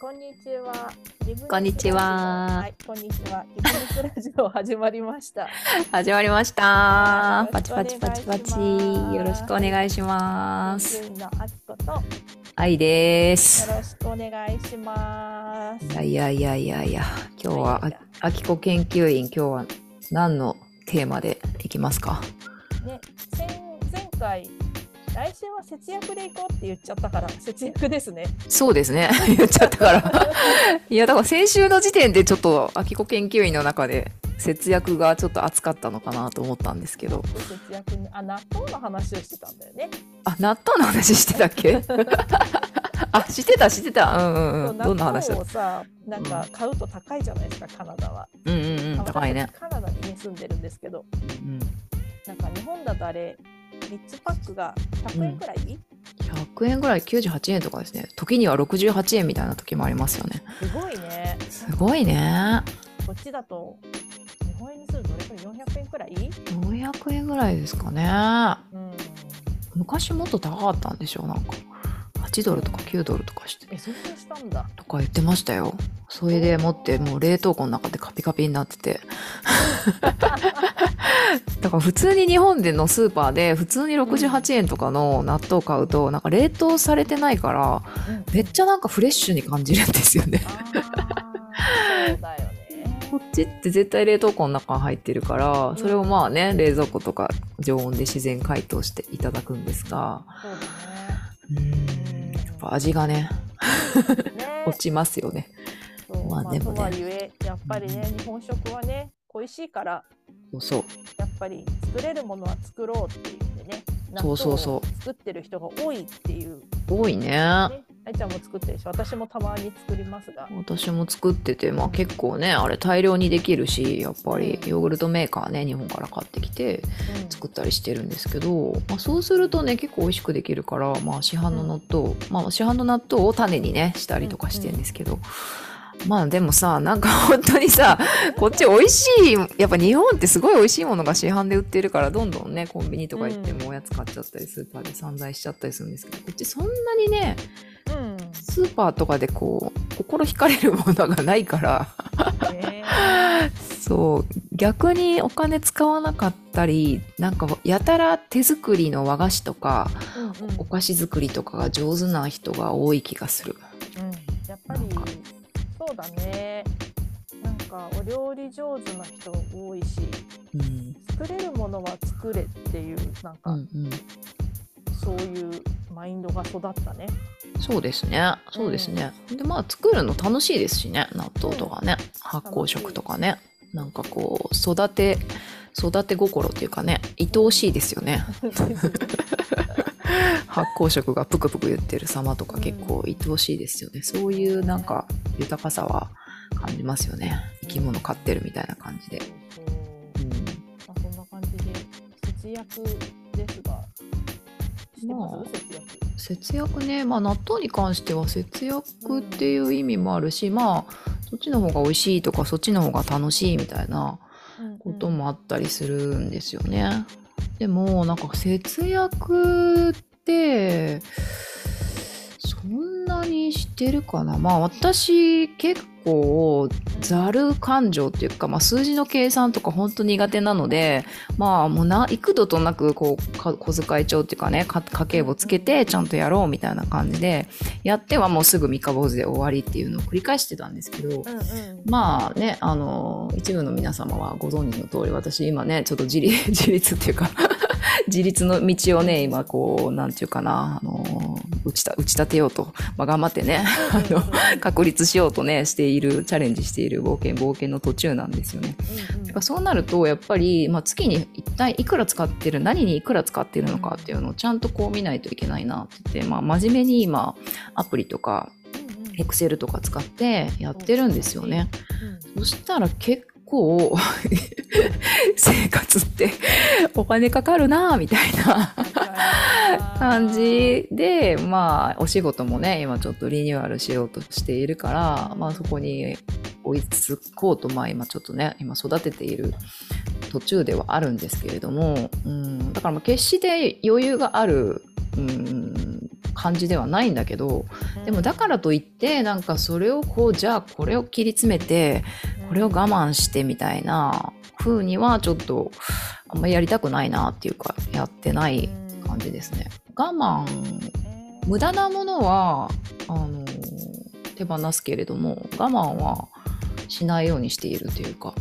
こんにちは。こんにちは。はい、こんにちは。リブラジオ始まりました。始まりました。はいパチパチパチパチ。よよろしくお願いします。のあきこと、よ愛です。ろしくお願いします。いやいやいやいや。いや今日はああきこ研究員。今日は何のテーマでいきますか？ね、前前回、来週は節約でいこうって言っちゃったから、節約ですね。そうですね。言っちゃったから。いやだから先週の時点でちょっとあきこ研究員の中で節約がちょっと熱かったのかなと思ったんですけど。節約に、あ、納豆の話をしてたんだよね。あ納豆の話してたっけ？あしてたしてた。うんうんうん。どんな話だ納豆をさ、なんか買うと高いじゃないですか、カナダは。うんうんうん高いね。私カナダにね住んでるんですけど、うん。なんか日本だとあれ3つパックが100円くらい、100円ぐらい？98円とかですね。時には68円みたいな時もありますよね。すごいね。すごいね。こっちだと日本円にするとどれくらい？400円くらい、400円ぐらいですかね。うん、昔もっと高かったんでしょうなんか8ドルとか9ドルとかしてえそんなしたんだ。とか言ってましたよ。それで持ってもう冷凍庫の中でカピカピになってて。だから普通に日本でのスーパーで普通に68円とかの納豆買うとなんか冷凍されてないからうん。めっちゃなんかフレッシュに感じるんですよね。こっちって絶対冷凍庫の中に入ってるから、それをまあね、冷蔵庫とか常温で自然解凍していただくんですが、そうん、ぱ味がね、落ちますよね。まあまあでもねとはいえやっぱりね日本食はね恋しいからそうそう。やっぱり作れるものは作ろうっていうんでねそうそうそう作ってる人が多いっていう多いね。ね愛ちゃんも作ってるし私もたまに作りますが。私も作ってて、まあ結構ね、あれ大量にできるし、やっぱりヨーグルトメーカーね、日本から買ってきてうん。作ったりしてるんですけど、まあそうするとね、結構美味しくできるから、まあ市販の納豆、まあ市販の納豆を種にね、したりとかしてるんですけど、まあでもさ、なんか 本当にさ、こっち美味しい、やっぱ日本ってすごい美味しいものが市販で売ってるから、どんどんね、コンビニとか行ってもおやつ買っちゃったり、スーパーで散財しちゃったりするんですけど、こっちそんなにね、うんスーパーとかでこう、心惹かれるものがないから、ねそう、逆にお金使わなかったり、なんかやたら手作りの和菓子とか、うんうんお菓子作りとかが上手な人が多い気がする。うんやっぱりそうだねなんかお料理上手な人多いしうん。作れるものは作れっていうなんか、うんうん。そういうマインドが育ったねそうですね。そうですね。で、まあ、作るの楽しいですしね。納豆とかね。発酵食とかね。なんかこう、育て、育て心っていうかね、愛おしいですよね。発酵食がぷくぷく言ってる様とか結構愛おしいですよね。そういうなんか豊かさは感じますよね。生き物飼ってるみたいな感じで。そうんまあ、そんな感じで節約ですがしてます、まあ節約節約ね、まあ納豆に関しては節約っていう意味もあるし、まあそっちの方が美味しいとかそっちの方が楽しいみたいなこともあったりするんですよね。でもなんか節約ってそしてるかな？まあ私結構ざる感情っていうか、まあ、数字の計算とか本当苦手なのでまあもうな幾度となくこうか小遣い帳っていうかねか家計簿つけてちゃんとやろうみたいな感じでやってはもうすぐ三日坊主で終わりっていうのを繰り返してたんですけど、うんうん。まあね、あの、一部の皆様はご存知の通り、私今ね、ちょっと自立、自立っていうか、自立の道をね、今こう、なんていうかな、あの、打ちた、打ち立てようと、まあ頑張ってね、あの、確立しようとね、している、チャレンジしている冒険、冒険の途中なんですよね。うんうんやっぱそうなると、やっぱり、まあ月に一体いくら使ってる、何にいくら使ってるのかっていうのをちゃんとこう見ないといけないなって言って、まあ真面目に今、アプリとか、エクセルとか使ってやってるんですよね。うんそしたら結構 生活ってお金かかるなぁみたいな。感じでまあお仕事もね今ちょっとリニューアルしようとしているから、まあ、そこに追いつこうとまあ今ちょっとね今育てている途中ではあるんですけれども、うん、だからまあ決して余裕がある、うん、感じではないんだけどでもだからといってなんかそれをこうじゃあこれを切り詰めてこれを我慢してみたいな風にはちょっとあんまりやりたくないなっていうかやってない感じですね。我慢無駄なものはあの手放すけれども我慢はしないようにしているというか。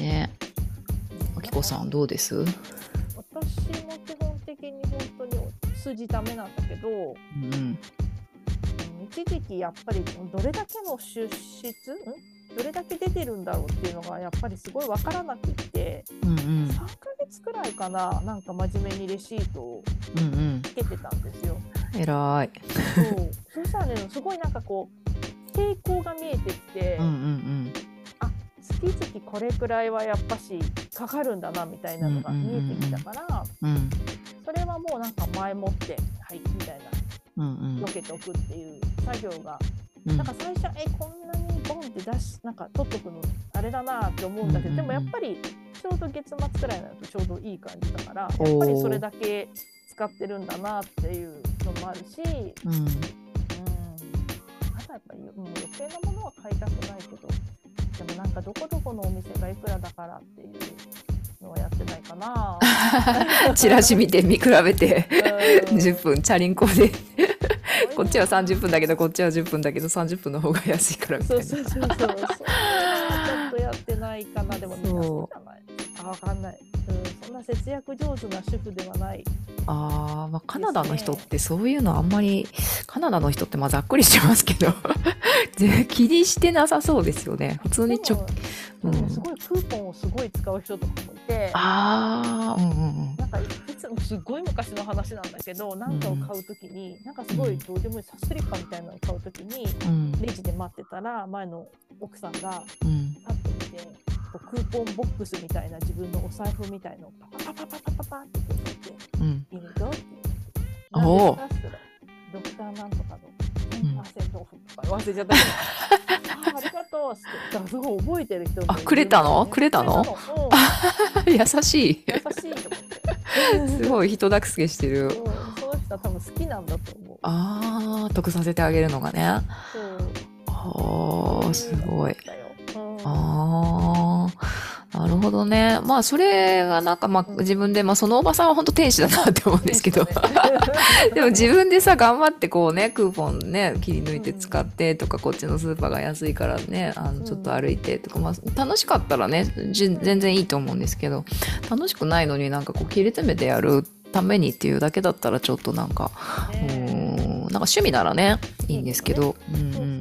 ね。あきこさんどうです？に本当に数字ダメなんだけど、うん、一時期やっぱりどれだけの出資んどれだけ出てるんだろうっていうのがやっぱりすごい分からなくって、うんうん、3ヶ月くらいかななんか真面目にレシートをつけてたんですよ。うんうん、偉いそうそしたらねすごいなんかこう傾向が見えてきて、うんうんうん、あ月々これくらいはやっぱしかかるんだなみたいなのが見えてきたから、うんうんうんうん、それはもうなんか前もってはいみたいな。分けておくっていう作業が、うん、なんか最初えこんなにボンって出しなんか取っとくのあれだなって思うんだけど、でもやっぱりちょうど月末くらいになるとちょうどいい感じだからやっぱりそれだけ使ってるんだなっていうのもあるし、うん、やっぱりもう余計なものは買いたくないけどでもなんかどこどこのお店がいくらだからっていうのはやってないかな。チラシ見て見比べて10分チャリンコで こっちは30分だけどこっちは10分だけど30分の方が安いからみたいな。そうそうそうそう。ちょっとやってないかなでもそうじゃない？あわかんない。うんな節約上手な主婦ではない。あまあカナダの人ってそういうのあんまり、カナダの人ってまあざっくりしてますけど 気にしてなさそうですよね。普通にちょ、うん、すごいクーポンをすごい使う人とかもいて。ああうんうんうん。なんかいつもすごい昔の話なんだけど何かを買う時に、うん、なんかすごいどうでもいいサスリッパみたいなのを買う時に、うん、レジで待ってたら前の奥さんがパッと見て、こうクーポンボックスみたいな自分のお財布みたいのをパパパパパパパってこうて、うん、いるよって言って。ドクターなんとかの10%オフとか忘れちゃった。けどあありがとうって。すごい覚えてる人あくれたの？くれたの？優しい。優しいと思って。すごい人助けしてる。その人は多分好きなんだと思う。ああ得させてあげるのがね。そう。ああすごいどね。まあ、それがなんか、まあ、自分で、まあ、そのおばさんは本当天使だなって思うんですけど。でも自分でさ、頑張ってこうね、クーポンね、切り抜いて使ってとか、こっちのスーパーが安いからね、あの、ちょっと歩いてとか、まあ、楽しかったらね、全然いいと思うんですけど、楽しくないのになんかこう、切り詰めてやるためにっていうだけだったら、ちょっとなんか、うん、なんか趣味ならね、いいんですけど、うん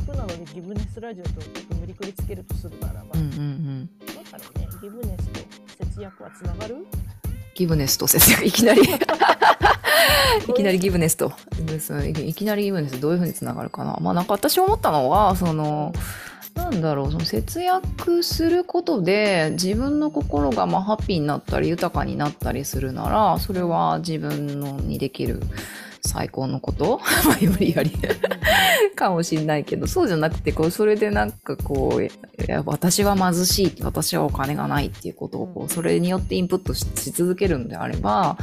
くなのでギブネスラジオと無理くりつけるとするならば、うんうんうん、だからねギブネスと節約はつながる？ギブネスと節約。いきなり。いきなりギブネスと。いきなりギブネスどういうふうにつながるかな。まあなんか私思ったのはそのなんだろうその節約することで自分の心がまあハッピーになったり豊かになったりするならそれは自分のにできる最高のこと？無理やりかもしんないけど、そうじゃなくて、こう、それでなんかこう、私は貧しい、私はお金がないっていうことを、こう、それによってインプットし続けるんであれば、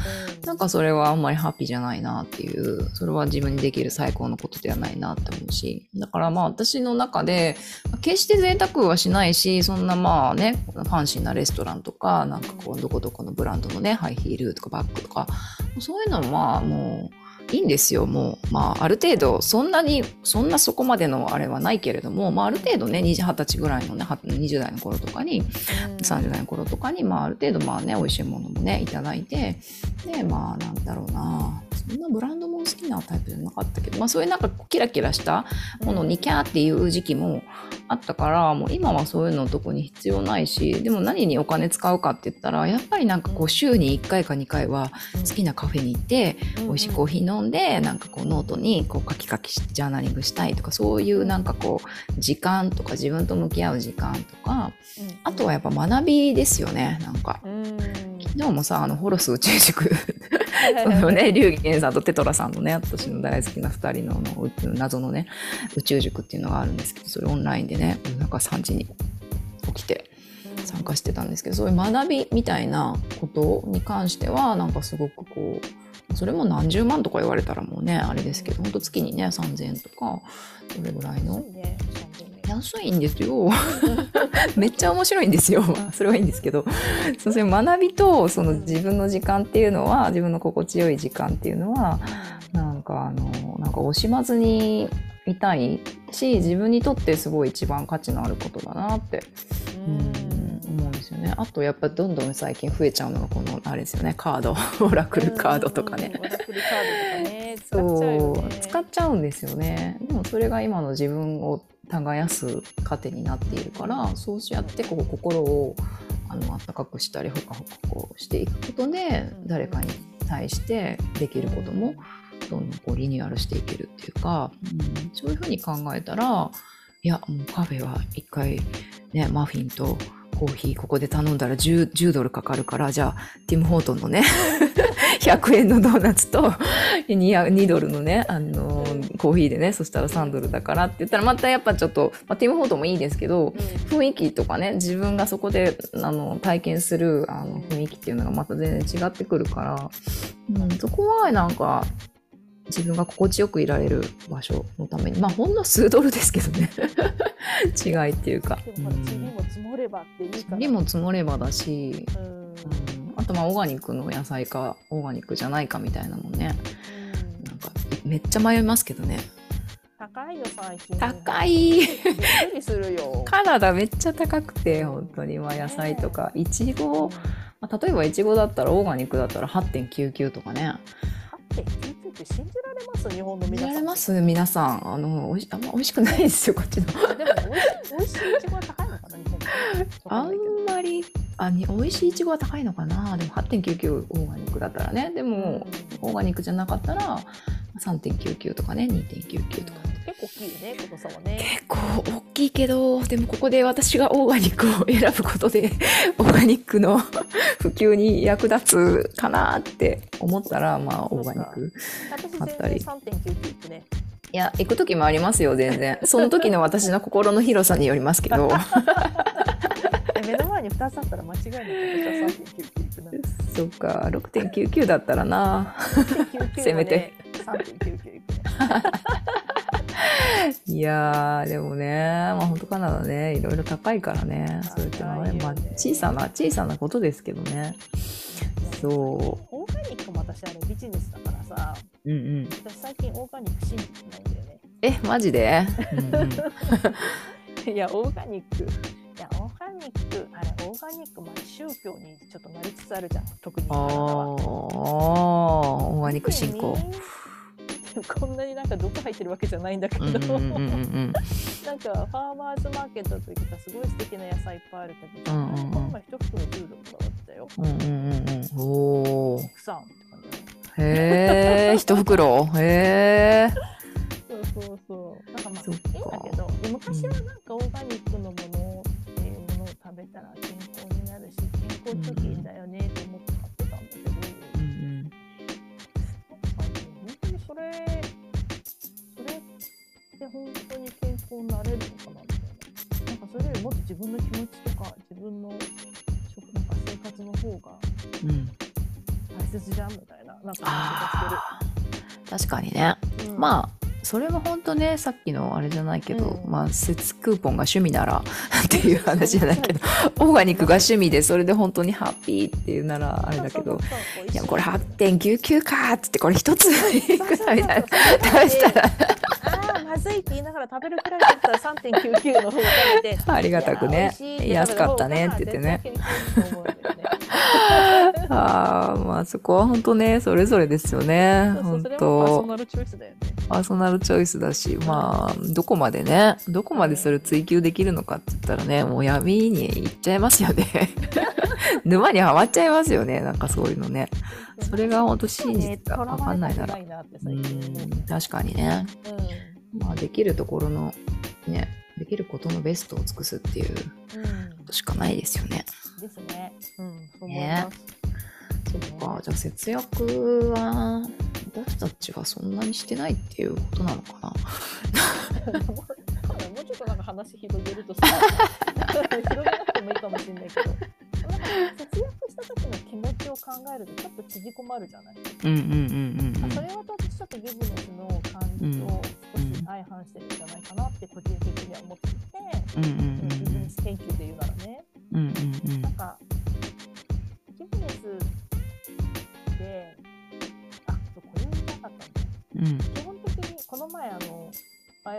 なんかそれはあんまりハッピーじゃないなっていう、それは自分にできる最高のことではないなって思うし、だからまあ私の中で、決して贅沢はしないし、そんなまあね、ファンシーなレストランとか、なんかこう、どこどこのブランドのね、ハイヒールとかバッグとか、そういうのはまあもう、いいんですよもう、まあ、ある程度そんなにそんなそこまでのあれはないけれども、まあ、ある程度ね二十歳ぐらいのね20代の頃とかに、うん、30代の頃とかに、まあ、ある程度まあね美味しいものもねいただいてでまあなんだろうなそんなブランドも好きなタイプじゃなかったけど、まあ、そういうなんかキラキラしたものにキャーっていう時期もあったからもう今はそういうの特に必要ないしでも何にお金使うかって言ったらやっぱりなんかこう週に1回か2回は好きなカフェに行って美味しいコーヒー飲んでなんかこうノートにこうカキカキしてジャーナリングしたいとかそういうなんかこう時間とか自分と向き合う時間とかあとはやっぱ学びですよねなんか。昨日もさあのホロス宇宙塾そのね龍玄さんとテトラさんのね私の大好きな2人のの謎のね宇宙塾っていうのがあるんですけどそれオンラインでね夜中3時に起きて参加してたんですけどそういう学びみたいなことに関してはなんかすごくこうそれも何十万とか言われたらもうねあれですけど本当月にね3,000円とかそれぐらいの。安いんですよ。めっちゃ面白いんですよ。それはいいんですけど、そういう学びとその自分の時間っていうのは、自分の心地よい時間っていうのは、なんかあの、なんか惜しまずにいたいし、自分にとってすごい一番価値のあることだなって。うん思うんですよね。あとやっぱどんどん最近増えちゃうのがこのあれですよねカード オラクルカードとかね。オラクルカードとかねそう使っちゃうんですよね。でもそれが今の自分を耕す糧になっているからそうしやってこう心をあの温かくしたりほかほかこうしていくことで誰かに対してできることもどんどんこうリニューアルしていけるっていうか、うん、そういうふうに考えたらいやもうカフェは一回ねマフィンとコーヒーここで頼んだら 10, 10ドルかかるから、じゃあ、ティム・ホートンのね、100円のドーナツと 2, 2ドルのね、あのー、コーヒーでね、そしたら3ドルだからって言ったら、またやっぱちょっと、まあ、ティム・ホートンもいいですけど、雰囲気とかね、自分がそこで、あの、体験する、あの、雰囲気っていうのがまた全然違ってくるから、うん、そこはなんか、自分が心地よくいられる場所のために。まあほんの数ドルですけどね。違いっていうか。でも積もればっていいか。次も積もればだし、うん、あとまあオーガニックの野菜かオーガニックじゃないかみたいなのね、うん、なんかめっちゃ迷いますけどね。高いよ最近。高い。カナダめっちゃ高くて本当に。まあ野菜とか。いちごまあ、例えばいちごだったらオーガニックだったら8.99とかね。8.99って信じられます？日本の皆さん。られます？皆さん。あの、おいし、あんま美味しくないですよ、こっちの。でも、美味しいいちごは高いのかな、日本あんまり、あ、に、美味しいいちごは高いのかな？でも8.99オーガニックだったらね。でも、オーガニックじゃなかったら、3.99とかね、2.99とか。結構大きいよね、この差はね。結構大きいけど、でもここで私がオーガニックを選ぶことで、オーガニックの普及に役立つかなって思ったら、まあ、オーガニックあったり。3.99ね。いや、行く時もありますよ、全然。その時の私の心の広さによりますけど。目の前に2つあったら間違いなく私は3.99行くな。そっか、6.99だったらな。せめて。3.99いやでもね、まあ本当カナダね、いろいろ高いからね、そういったのはね、まあ小さな、小さなことですけどね。そう。オーガニックも私あれビジネスだからさ、うんうん、私最近オーガニック信じてないんだよね。え、マジで、うんうん、いや、オーガニック。いや、オーガニック、あれ、オーガニックも宗教にちょっとなりつつあるじゃん、特に。ああ、オーガニック信仰。こんなになんか毒入ってるわけじゃないんだけど、なんかファーマーズマーケットの時さすごい素敵な野菜いっぱいあるけど、うんうんうん、この前一袋10ドルとかだったよ。うんうんうん、おお。草って感じへえ、一袋？へえ。そうそうそう。なんかまあいいんだけど、昔はなんかオーガニックのものっていうものを食べたら健康になるし、健康貯金だよねって思ってそれそれって本当に健康になれるのかな？みたいななんかそれよりもっと自分の気持ちとか自分の食なんか生活の方が大切じゃんみたいな。なん。か感じがしてる確かにね、うん、まあそれは本当ねさっきのあれじゃないけど、うん、まあ節クーポンが趣味なら っていう話じゃないけどオーガニックが趣味でそれで本当にハッピーっていうならあれだけどい。やこれ8.99かっつってこれ一ついくらみたいな。食べたら。ああまずいって言いながら食べるくらいだったら3.99の方が食べて。ありがたくね。安かったねって言ってねああまあそこは本当ねそれぞれですよね本当。パーソナルチョイスだよね。パーソナルチョイスだしまあどこまでねどこまでそれ追求できるのかって言ったらねもう闇に行っちゃいますよね。沼にはまっちゃいますよねなんかそういうのね。それが本当真実か分かんないなら。うん確かにね、うん、まあできるところのねできることのベストを尽くすっていうことしかないですよね。思います。ね。そっか、じゃあ節約は私たちがそんなにしてないっていうことなのかな。もうちょっとなんか話広げるとさ、広げなくてもいかもしれないけど。なんか節約した時の気持ちを考えるとちょっと縮こまるじゃない、うんうんうんうん、それは私ちょっとギブネスの感じと少し相反してるんじゃないかなって個人的には思っていて、うんうん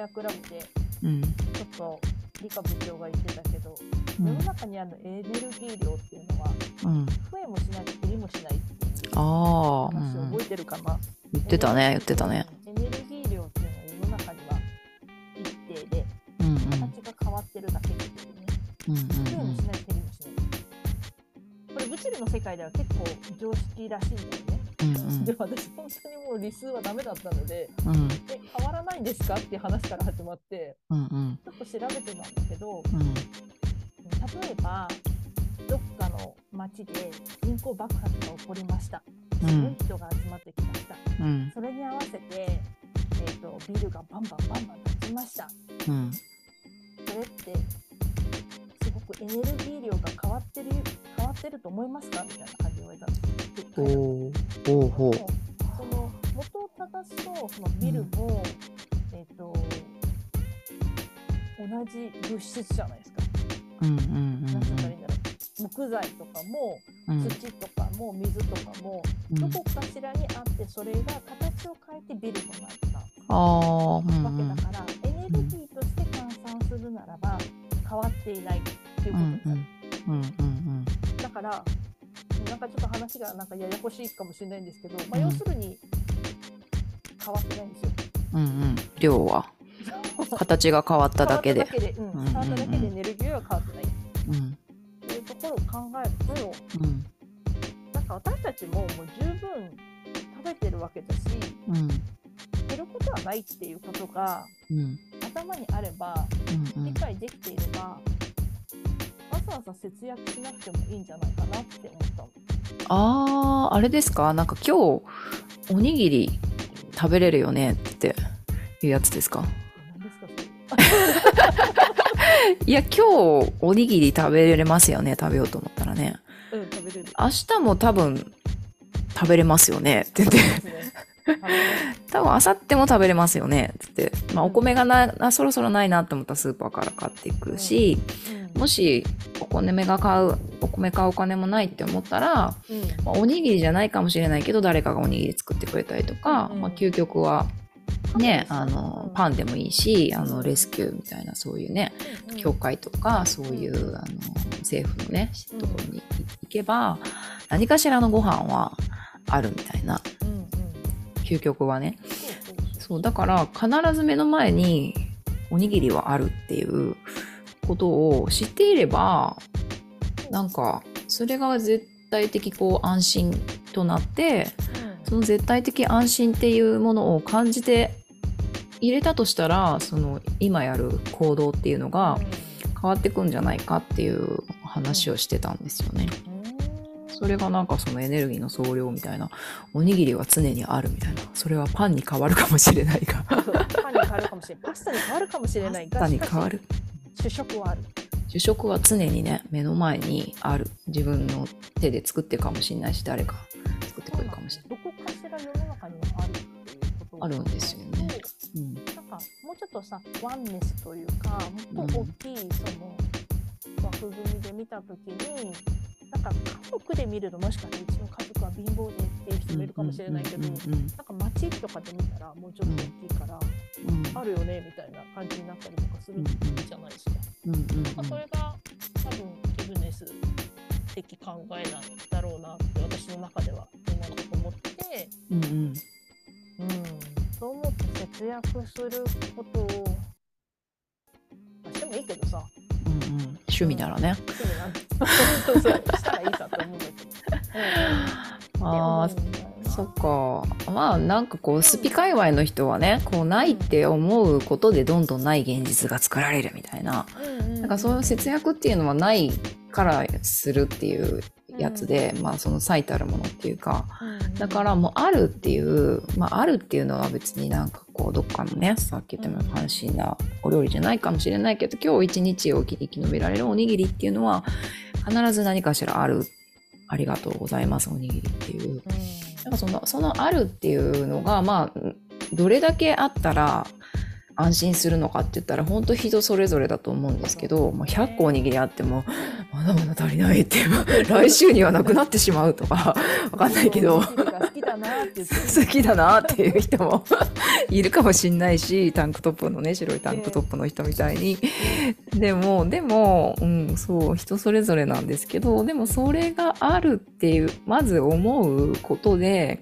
バイアクラブでちょっと理科部長が言ってたけど、うん、世の中にあるエネルギー量っていうのは、うん、増えもしない減りもしないっていう話を覚えてるかな、言ってたね言ってたね。エネルギー量っていうのは世の中には一定で、うんうん、形が変わってるだけっていうね、うんうんうん、増えもしない減りもしない。これ物理の世界では結構常識らしいんだよねうんうん、でも私本当にもう理数はダメだったので、うん、え変わらないんですかっていう話から始まって、うんうん、ちょっと調べてたんだけど、うん、例えばどっかの町で人口爆発が起こりました。すごい人が集まってきました、うん、それに合わせて、えーと、ビルがバンバンバンバン立ちました、それってすごくエネルギー量が変わってる変わってると思いますか？みたいな感じで言われたんですおおほう。その元を正すとそのビルも、うん、えっ、ー、と同じ物質じゃないですか。うんうんうん、うん、木材とかも、土とかも水とかも、どこかしらにあってそれが形を変えてビルとなったわけだから、エネルギーとして換算するならば変わっていないっていうことになる。だからなんかちょっと話がなんかややこしいかもしれないんですけど、まあ、要するに変わってないんですよ。うんうん、量は。形が変わっただけで。変わっただけで、うん、変わっただけでエネルギーは変わってない。うん、っていうところを考えると、うん、なんか私たちももう十分食べてるわけだし、うん、減ることはないっていうことが、うん、頭にあれば、うんうん、理解できていればわざわざ節約しなくてもいいんじゃないかなって思ったあーあれですか？なんか今日おにぎり食べれるよねっていうやつですか？いや今日おにぎり食べれますよね食べようと思ったらね、うん、食べれる。明日も多分食べれますよねって言って、多分明後日も食べれますよねって言って、まあ、お米がなそろそろないなって思ったらスーパーから買っていくし、うん。うんもしお米が買うお米買うお金もないって思ったら、うん。まあ、おにぎりじゃないかもしれないけど誰かがおにぎり作ってくれたりとか、うん、まあ、究極はね、あのパンでもいいしあのレスキューみたいなそういうね、教会とかそういうあの政府のねところに行けば何かしらのご飯はあるみたいな、究極はね。そうだから必ず目の前におにぎりはあるっていうことを知っていればなんかそれが絶対的こう安心となって、その絶対的安心っていうものを感じて入れたとしたらその今やる行動っていうのが変わってくんじゃないかっていう話をしてたんですよね。それがなんかそのエネルギーの総量みたいなおにぎりは常にあるみたいな。それはパンに変わるかもしれないが。パンに変わるかもしれない。パスタに変わるかもしれないがパスタに変わる主食はある。主食は常にね目の前にある。自分の手で作ってるかもしれないし誰か作ってくれるかもしれない。どこかしら世の中にはあるっていうこと。あるんですよね、う。ん、なんかもうちょっとさワンネスというかもっと大きいその枠組みで見た時に、なんか家族で見るともしかしてうちの家族は貧乏でっていう人もいるかもしれないけど、なんか街とかで見たらもうちょっと大きいから、あるよねみたいな感じになったりとかするじゃないですか。それが多分ギブネス的考えなんだろうなって私の中では今のと思ってて、うんうん。うん、そう思って節約することを、まあ、してもいいけどさ、趣味ならね。趣味なそうしたらいいかと思うんだけど。うん、あそっかまあなんかこうスピ界隈の人はねこうないって思うことでどんどんない現実が作られるみたいな、なんかそういう節約っていうのはないからするっていうやつで、まあその最たるものっていうか、だからもうあるっていう、まあ、あるっていうのは別になんかこうどっかのねさっき言ったような関心なお料理じゃないかもしれないけど今日一日を生き延びられるおにぎりっていうのは必ず何かしらある。ありがとうございますおにぎりっていう、なんかそのそのあるっていうのがまあどれだけあったら安心するのかって言ったら本当人それぞれだと思うんですけど、まあ、100個おにぎりあってもまだまだ足りないって 来週にはなくなってしまうとか わかんないけど好きだなって 好きだなっていう人もいるかもしんないしタンクトップのね白いタンクトップの人みたいに。でもでも、うん、そう人それぞれなんですけどでもそれがあるっていうまず思うことで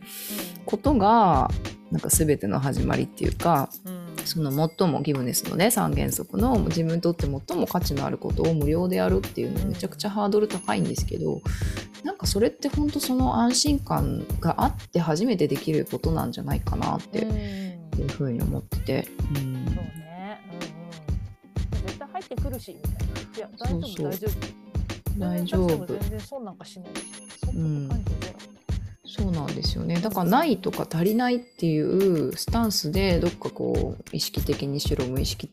ことがなんか全ての始まりっていうか、うんその最もギブネスのね三原則の自分にとって最も価値のあることを無料でやるっていうのめちゃくちゃハードル高いんですけどなんかそれって本当その安心感があって初めてできることなんじゃないかなっていうふうに思ってて。うん、そうね、うんうん、絶対入ってくるしみたいな。いや大丈夫大丈夫。大丈夫。全然損なんかしないし。そん。そうなんですよね。だからないとか足りないっていうスタンスでどっかこう意識的にしろ無意識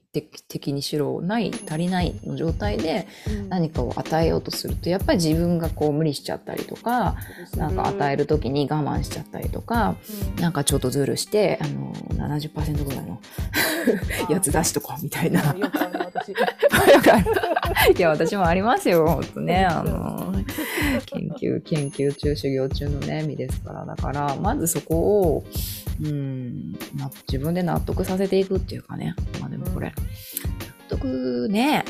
的にしろない足りないの状態で何かを与えようとするとやっぱり自分がこう無理しちゃったりとかなんか与える時に我慢しちゃったりとかなんかちょっとズルしてあの70%ぐらいのやつ出しとこうみたいな。いや私もありますよほんとね。あの研究研究中修行中のね身ですから。だからまずそこをうん自分で納得させていくっていうかね。まあでもこれ、納得ね。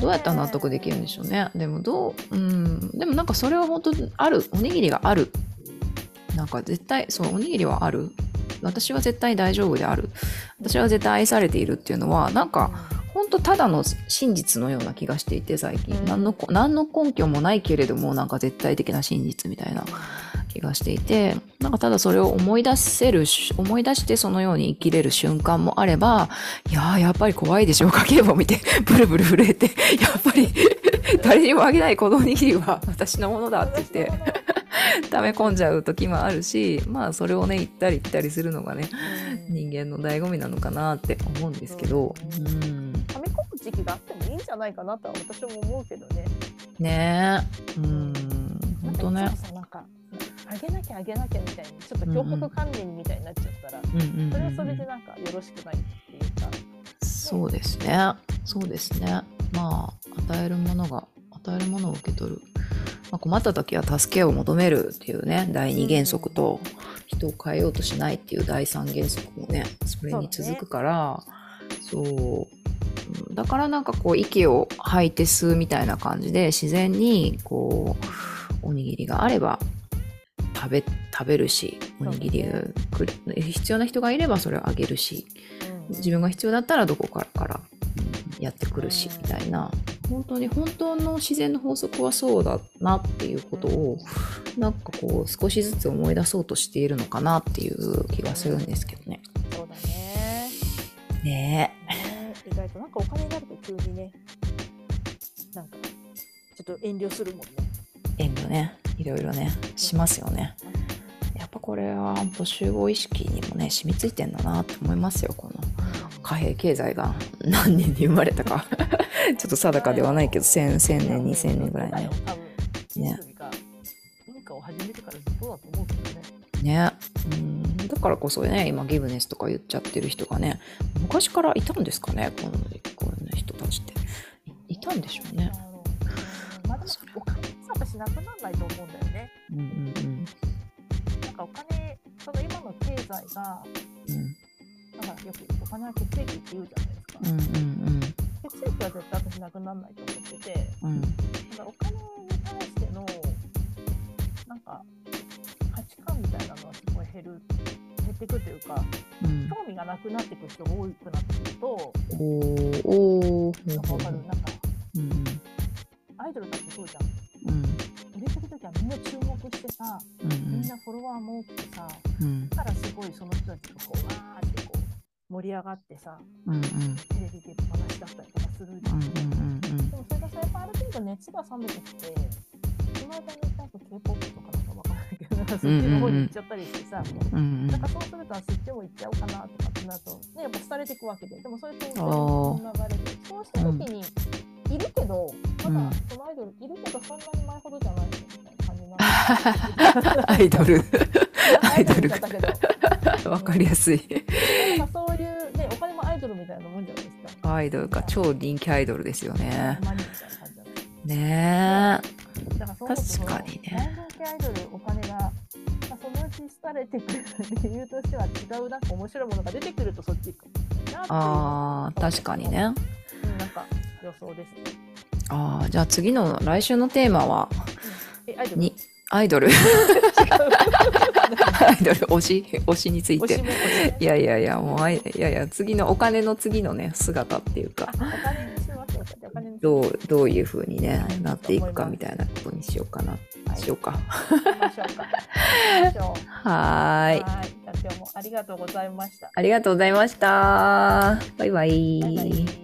どうやったら納得できるんでしょうね。でもどううんでもなんかそれは本当あるおにぎりがあるなんか絶対そうおにぎりはある？私は絶対大丈夫である。私は絶対愛されているっていうのはなんか本当ただの真実のような気がしていて最近、うん、何の何の根拠もないけれどもなんか絶対的な真実みたいな気がしていてなんかただそれを思い出せる思い出してそのように生きれる瞬間もあればいやーやっぱり怖いでしょ家計簿見て。ブルブル震えて。やっぱり誰にもあげないこのおにぎりは私のものだって言って 溜め込んじゃう時もあるしまあそれをね行ったり行ったりするのがね、人間の醍醐味なのかなって思うんですけど、うん、溜め込む時期があってもいいんじゃないかなとは私も思うけどね。ね。えうん。本当ね。なんかあげなきゃあげなきゃみたいにちょっと強迫観念みたいになっちゃったら、うんうん、それはそれでなんかよろしくないっていうか、そうですね。そうですね。まあ与えるものが与えるものを受け取るまあ、困った時は助けを求めるっていうね第二原則と人を変えようとしないっていう第三原則もねそれに続くからそう、ね、だからなんかこう息を吐いて吸うみたいな感じで自然にこうおにぎりがあれば食べ食べるしおにぎりが必要な人がいればそれをあげるし、自分が必要だったらどこからからやってくるしみたいな本当に本当の自然の法則はそうだなっていうことをなんかこう少しずつ思い出そうとしているのかなっていう気がするんですけどね。そうだね。ねえ。意外となんかお金になると急にねなんかちょっと遠慮するもんね。遠慮ねいろいろねしますよね。やっぱこれは本当集合意識にもね染みついてんだなって思いますよこの貨幣経済が何年に生まれたか ちょっと定かではないけど1000 1000年2000年ぐらいね。ね。文化を始めてからずっとだと思うけどね。ね。うんだからこそね今ギブネスとか言っちゃってる人がね昔からいたんですかねこのこういう人たちっていたんでしょうね。まあでもお金私なくならないと思うんだよね。うんうんうん。なんかお金その今の経済が、うん、なんかよくお金は血液って言うじゃないですか。うんうんうん。血液は絶対私なくならないと思ってて、うん、ただお金に対してのなんか価値観みたいなのはすごい減る減っていくというか、うん、興味がなくなっていく人が多くなってくるとおおなんか分かる？なんか、うん、アイドルだってそうじゃん。うん。売れてる時はみんな注目してさ、うんうん、みんなフォロワーも多くてさ、うん、だからすごいその人たちがこうわーって盛り上がってさ、うんうん、テレビで話だったりとかするじゃん。うんうんうん、でもそれがさやっぱある程度熱が冷めてきてその間になんかとかそっちの方に行っちゃったりしてさ、うんうん、なんかそうするとそっちも行っちゃおうかなとかってなると、ね、やっぱ廃れていくわけででもそういう流れでそうした時に、いるけどまだそのアイドルいるけどそんなに前ほどじゃないみたいな感じなの アイドル。アイドル わかりやすい。なんかそういうドルみたいなもんじゃないですか。アイドルか。超人気アイドルですよね。ねえ。確かにね。人気アイドルお金が、まあ、そのうち廃れてくる理由としては違うなんか面白いものが出てくるとそっち行くなあ確かにね、うん、なんか予想です。ねああじゃあ次の来週のテーマは、うん、えアイドル？にアイドル。アイドル。推し推しについて。いやいやいやもういやいや次のお金の次のね姿っていうか。どうどういうふうにね、はい、なっていくかみたいなことにしようかな、はい、しようか。はい。今日もありがとうございました。ありがとうございました。バイバイ。バイバイ